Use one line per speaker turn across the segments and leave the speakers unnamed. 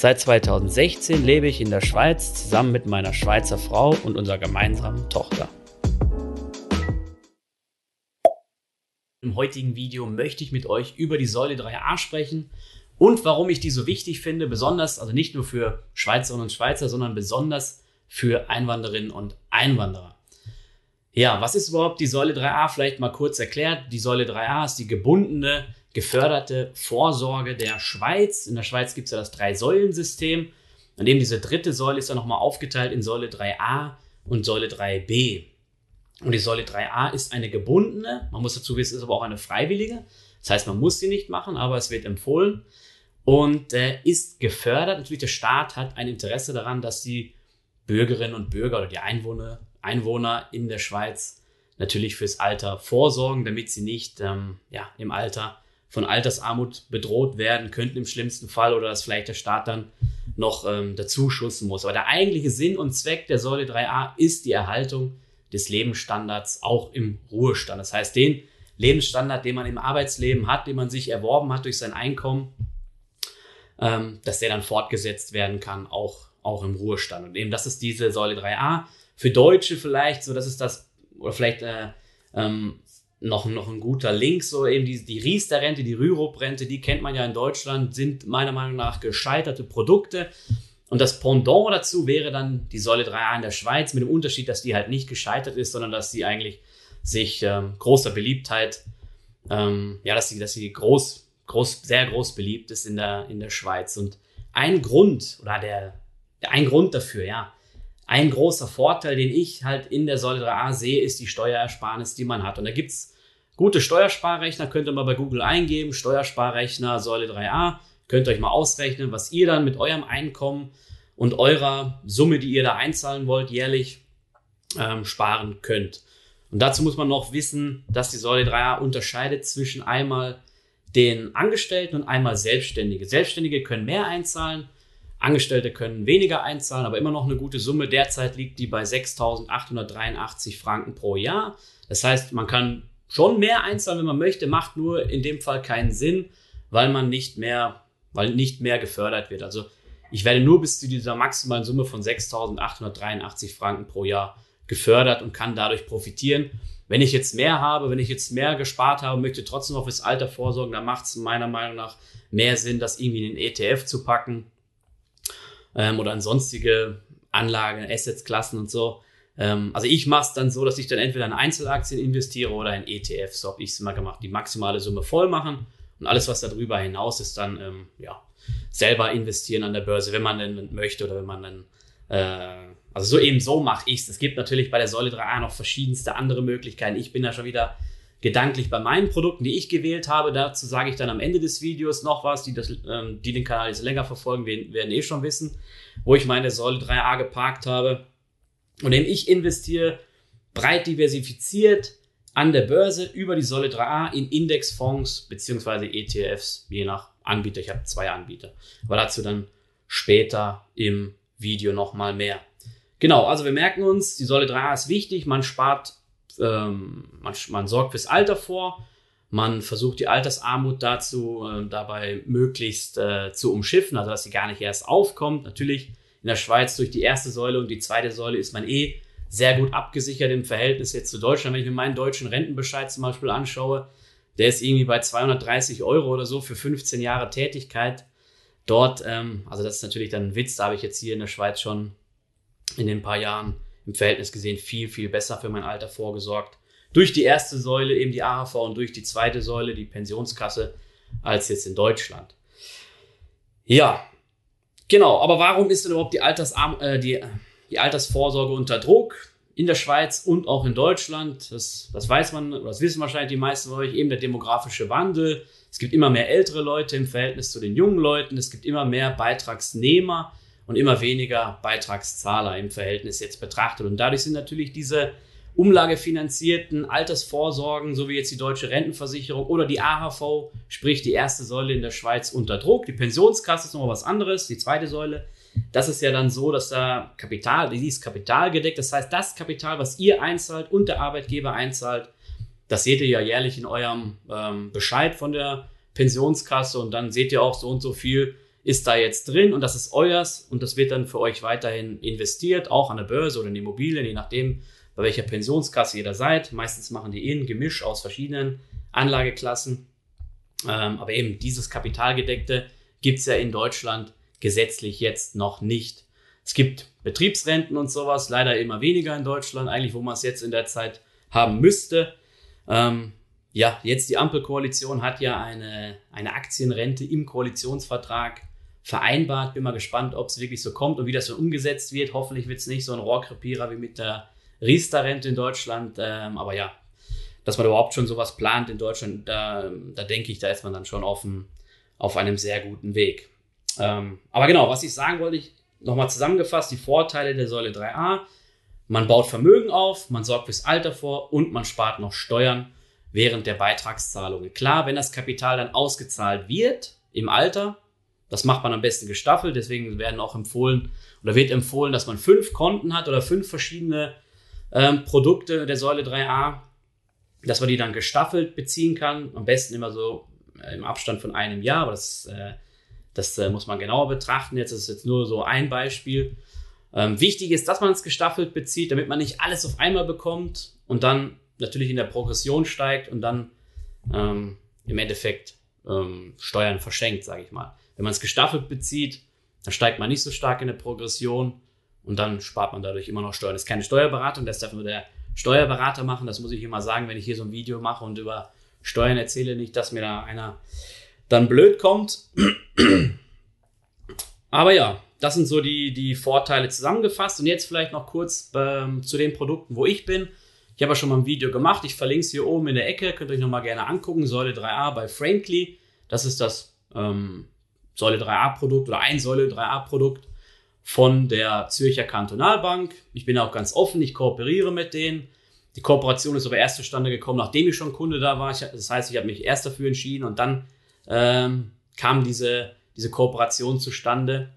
Seit 2016 lebe ich in der Schweiz zusammen mit meiner Schweizer Frau und unserer gemeinsamen Tochter. Im heutigen Video möchte ich mit euch über die Säule 3a sprechen und warum ich die so wichtig finde, besonders, also nicht nur für Schweizerinnen und Schweizer, sondern besonders für Einwanderinnen und Einwanderer. Ja, was ist überhaupt die Säule 3a? Vielleicht mal kurz erklärt. Die Säule 3a ist die gebundene, geförderte Vorsorge der Schweiz. In der Schweiz gibt es ja das Drei-Säulen-System. Und eben diese dritte Säule ist dann nochmal aufgeteilt in Säule 3a und Säule 3b. Und die Säule 3a ist eine gebundene, man muss dazu wissen, ist aber auch eine freiwillige. Das heißt, man muss sie nicht machen, aber es wird empfohlen und äh, ist gefördert. Natürlich, der Staat hat ein Interesse daran, dass die Bürgerinnen und Bürger oder die Einwohner Einwohner in der Schweiz natürlich fürs Alter vorsorgen, damit sie nicht ähm, ja, im Alter von Altersarmut bedroht werden könnten im schlimmsten Fall oder dass vielleicht der Staat dann noch ähm, dazu schussen muss. Aber der eigentliche Sinn und Zweck der Säule 3a ist die Erhaltung des Lebensstandards auch im Ruhestand. Das heißt, den Lebensstandard, den man im Arbeitsleben hat, den man sich erworben hat durch sein Einkommen, ähm, dass der dann fortgesetzt werden kann, auch, auch im Ruhestand. Und eben das ist diese Säule 3a für Deutsche vielleicht, so das ist das, oder vielleicht äh, ähm, noch, noch ein guter Link, so eben die, die Riester-Rente, die Rürup-Rente, die kennt man ja in Deutschland, sind meiner Meinung nach gescheiterte Produkte. Und das Pendant dazu wäre dann die Säule 3a in der Schweiz, mit dem Unterschied, dass die halt nicht gescheitert ist, sondern dass sie eigentlich sich ähm, großer Beliebtheit, ähm, ja, dass sie, dass sie groß, groß, sehr groß beliebt ist in der, in der Schweiz. Und ein Grund, oder der, der ein Grund dafür, ja, ein großer Vorteil, den ich halt in der Säule 3a sehe, ist die Steuerersparnis, die man hat. Und da gibt's gute Steuersparrechner, könnt ihr mal bei Google eingeben, Steuersparrechner Säule 3a, könnt ihr euch mal ausrechnen, was ihr dann mit eurem Einkommen und eurer Summe, die ihr da einzahlen wollt, jährlich ähm, sparen könnt. Und dazu muss man noch wissen, dass die Säule 3a unterscheidet zwischen einmal den Angestellten und einmal Selbstständige. Selbstständige können mehr einzahlen, Angestellte können weniger einzahlen, aber immer noch eine gute Summe. Derzeit liegt die bei 6.883 Franken pro Jahr. Das heißt, man kann schon mehr einzahlen, wenn man möchte, macht nur in dem Fall keinen Sinn, weil man nicht mehr, weil nicht mehr gefördert wird. Also ich werde nur bis zu dieser maximalen Summe von 6.883 Franken pro Jahr gefördert und kann dadurch profitieren. Wenn ich jetzt mehr habe, wenn ich jetzt mehr gespart habe, möchte trotzdem noch fürs Alter vorsorgen, dann macht es meiner Meinung nach mehr Sinn, das irgendwie in den ETF zu packen ähm, oder an sonstige Anlagen, Assetsklassen und so. Ähm, also ich mache es dann so, dass ich dann entweder in Einzelaktien investiere oder in ETFs. So habe ich es immer gemacht. Die maximale Summe voll machen und alles, was darüber hinaus ist, dann ähm, ja, selber investieren an der Börse, wenn man denn möchte oder wenn man dann äh, also so eben so mache ich es. Es gibt natürlich bei der Säule 3a noch verschiedenste andere Möglichkeiten. Ich bin da schon wieder gedanklich bei meinen Produkten, die ich gewählt habe. Dazu sage ich dann am Ende des Videos noch was. Die, das, ähm, die den Kanal jetzt länger verfolgen, werden eh schon wissen, wo ich meine Säule 3a geparkt habe. Und eben ich investiere breit diversifiziert an der Börse über die Säule 3a in Indexfonds beziehungsweise ETFs, je nach Anbieter. Ich habe zwei Anbieter. Aber dazu dann später im Video nochmal mehr. Genau, also wir merken uns, die Säule 3a ist wichtig. Man spart ähm, man, man sorgt fürs Alter vor, man versucht die Altersarmut dazu äh, dabei möglichst äh, zu umschiffen, also dass sie gar nicht erst aufkommt. Natürlich in der Schweiz durch die erste Säule und die zweite Säule ist man eh sehr gut abgesichert im Verhältnis jetzt zu Deutschland. Wenn ich mir meinen deutschen Rentenbescheid zum Beispiel anschaue, der ist irgendwie bei 230 Euro oder so für 15 Jahre Tätigkeit. Dort, ähm, also das ist natürlich dann ein Witz, da habe ich jetzt hier in der Schweiz schon in den paar Jahren im Verhältnis gesehen viel, viel besser für mein Alter vorgesorgt. Durch die erste Säule eben die AHV und durch die zweite Säule die Pensionskasse als jetzt in Deutschland. Ja, genau. Aber warum ist denn überhaupt die, Altersarm äh, die, die Altersvorsorge unter Druck? In der Schweiz und auch in Deutschland. Das, das weiß man, das wissen wahrscheinlich die meisten von euch, eben der demografische Wandel. Es gibt immer mehr ältere Leute im Verhältnis zu den jungen Leuten. Es gibt immer mehr Beitragsnehmer und immer weniger Beitragszahler im Verhältnis jetzt betrachtet. Und dadurch sind natürlich diese umlagefinanzierten Altersvorsorgen, so wie jetzt die deutsche Rentenversicherung oder die AHV, sprich die erste Säule in der Schweiz unter Druck. Die Pensionskasse ist nochmal was anderes, die zweite Säule. Das ist ja dann so, dass da Kapital, die ist kapitalgedeckt. Das heißt, das Kapital, was ihr einzahlt und der Arbeitgeber einzahlt, das seht ihr ja jährlich in eurem ähm, Bescheid von der Pensionskasse und dann seht ihr auch so und so viel ist da jetzt drin und das ist euers und das wird dann für euch weiterhin investiert, auch an der Börse oder in Immobilien, je nachdem, bei welcher Pensionskasse ihr da seid. Meistens machen die eh ein Gemisch aus verschiedenen Anlageklassen. Ähm, aber eben dieses Kapitalgedeckte gibt es ja in Deutschland gesetzlich jetzt noch nicht. Es gibt Betriebsrenten und sowas, leider immer weniger in Deutschland, eigentlich wo man es jetzt in der Zeit haben müsste. Ähm, ja, jetzt die Ampelkoalition hat ja eine, eine Aktienrente im Koalitionsvertrag vereinbart. Bin mal gespannt, ob es wirklich so kommt und wie das so umgesetzt wird. Hoffentlich wird es nicht so ein Rohrkrepierer wie mit der Riester-Rente in Deutschland. Ähm, aber ja, dass man überhaupt schon sowas plant in Deutschland, da, da denke ich, da ist man dann schon auf, auf einem sehr guten Weg. Ähm, aber genau, was ich sagen wollte, ich nochmal zusammengefasst, die Vorteile der Säule 3a. Man baut Vermögen auf, man sorgt fürs Alter vor und man spart noch Steuern während der Beitragszahlungen. Klar, wenn das Kapital dann ausgezahlt wird im Alter, das macht man am besten gestaffelt, deswegen werden auch empfohlen oder wird empfohlen, dass man fünf Konten hat oder fünf verschiedene ähm, Produkte der Säule 3a, dass man die dann gestaffelt beziehen kann. Am besten immer so äh, im Abstand von einem Jahr, aber das, äh, das äh, muss man genauer betrachten. Jetzt ist jetzt nur so ein Beispiel. Ähm, wichtig ist, dass man es gestaffelt bezieht, damit man nicht alles auf einmal bekommt und dann natürlich in der Progression steigt und dann ähm, im Endeffekt ähm, Steuern verschenkt, sage ich mal. Wenn man es gestaffelt bezieht, dann steigt man nicht so stark in der Progression und dann spart man dadurch immer noch Steuern. Das ist keine Steuerberatung, das darf nur der Steuerberater machen. Das muss ich immer sagen, wenn ich hier so ein Video mache und über Steuern erzähle, nicht, dass mir da einer dann blöd kommt. Aber ja, das sind so die, die Vorteile zusammengefasst. Und jetzt vielleicht noch kurz ähm, zu den Produkten, wo ich bin. Ich habe ja schon mal ein Video gemacht. Ich verlinke es hier oben in der Ecke. Könnt ihr euch nochmal gerne angucken. Säule 3a bei Frankly. Das ist das ähm, Säule 3a-Produkt oder ein Säule 3a-Produkt von der Zürcher Kantonalbank. Ich bin auch ganz offen, ich kooperiere mit denen. Die Kooperation ist aber erst zustande gekommen, nachdem ich schon Kunde da war. Ich, das heißt, ich habe mich erst dafür entschieden und dann ähm, kam diese, diese Kooperation zustande.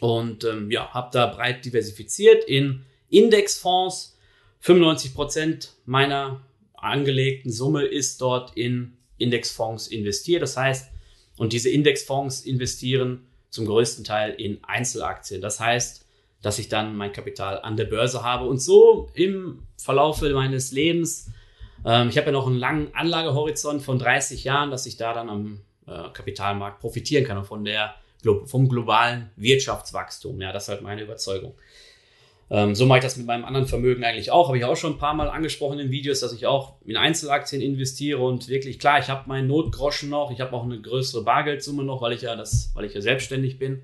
Und ähm, ja, habe da breit diversifiziert in Indexfonds. 95 Prozent meiner angelegten Summe ist dort in Indexfonds investiert. Das heißt, und diese Indexfonds investieren zum größten Teil in Einzelaktien. Das heißt, dass ich dann mein Kapital an der Börse habe und so im Verlaufe meines Lebens, ähm, ich habe ja noch einen langen Anlagehorizont von 30 Jahren, dass ich da dann am äh, Kapitalmarkt profitieren kann und von der, vom globalen Wirtschaftswachstum. Ja, das ist halt meine Überzeugung. Ähm, so mache ich das mit meinem anderen Vermögen eigentlich auch. Habe ich auch schon ein paar Mal angesprochen in Videos, dass ich auch in Einzelaktien investiere und wirklich klar, ich habe meinen Notgroschen noch, ich habe auch eine größere Bargeldsumme noch, weil ich ja das, weil ich ja selbstständig bin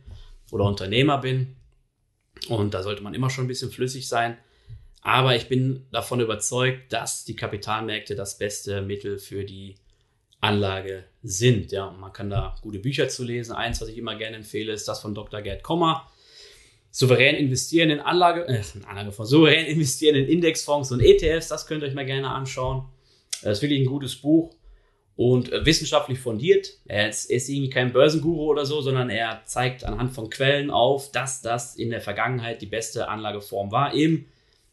oder Unternehmer bin. Und da sollte man immer schon ein bisschen flüssig sein. Aber ich bin davon überzeugt, dass die Kapitalmärkte das beste Mittel für die Anlage sind. Ja, man kann da gute Bücher zu lesen. Eins, was ich immer gerne empfehle, ist das von Dr. Gerd Kommer souverän investieren in Anlage, äh, in Anlagefonds, souverän investieren in Indexfonds und ETFs, das könnt ihr euch mal gerne anschauen. Das ist wirklich ein gutes Buch und äh, wissenschaftlich fundiert. Er ist, ist irgendwie kein Börsenguru oder so, sondern er zeigt anhand von Quellen auf, dass das in der Vergangenheit die beste Anlageform war, eben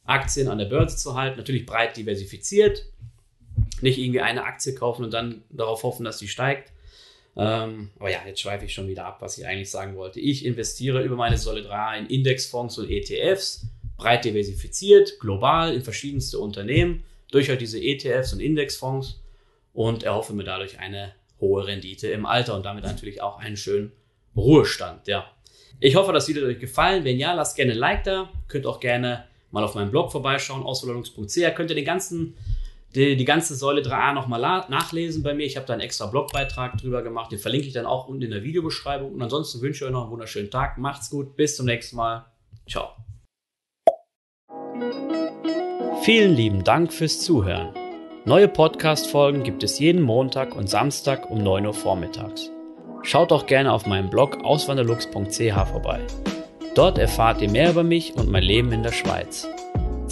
Aktien an der Börse zu halten, natürlich breit diversifiziert, nicht irgendwie eine Aktie kaufen und dann darauf hoffen, dass sie steigt, ähm, aber ja, jetzt schweife ich schon wieder ab, was ich eigentlich sagen wollte. Ich investiere über meine 3 in Indexfonds und ETFs, breit diversifiziert, global in verschiedenste Unternehmen, durch halt diese ETFs und Indexfonds und erhoffe mir dadurch eine hohe Rendite im Alter und damit natürlich auch einen schönen Ruhestand. Ja. Ich hoffe, das Video hat euch gefallen. Wenn ja, lasst gerne ein Like da. Könnt auch gerne mal auf meinem Blog vorbeischauen, ausverladungs.ch. Könnt ihr den ganzen die, die ganze Säule 3a nochmal nachlesen bei mir. Ich habe da einen extra Blogbeitrag drüber gemacht. Den verlinke ich dann auch unten in der Videobeschreibung. Und ansonsten wünsche ich euch noch einen wunderschönen Tag. Macht's gut. Bis zum nächsten Mal. Ciao. Vielen lieben Dank fürs Zuhören. Neue Podcast-Folgen gibt es jeden Montag und Samstag um 9 Uhr vormittags. Schaut auch gerne auf meinem Blog auswanderlux.ch vorbei. Dort erfahrt ihr mehr über mich und mein Leben in der Schweiz.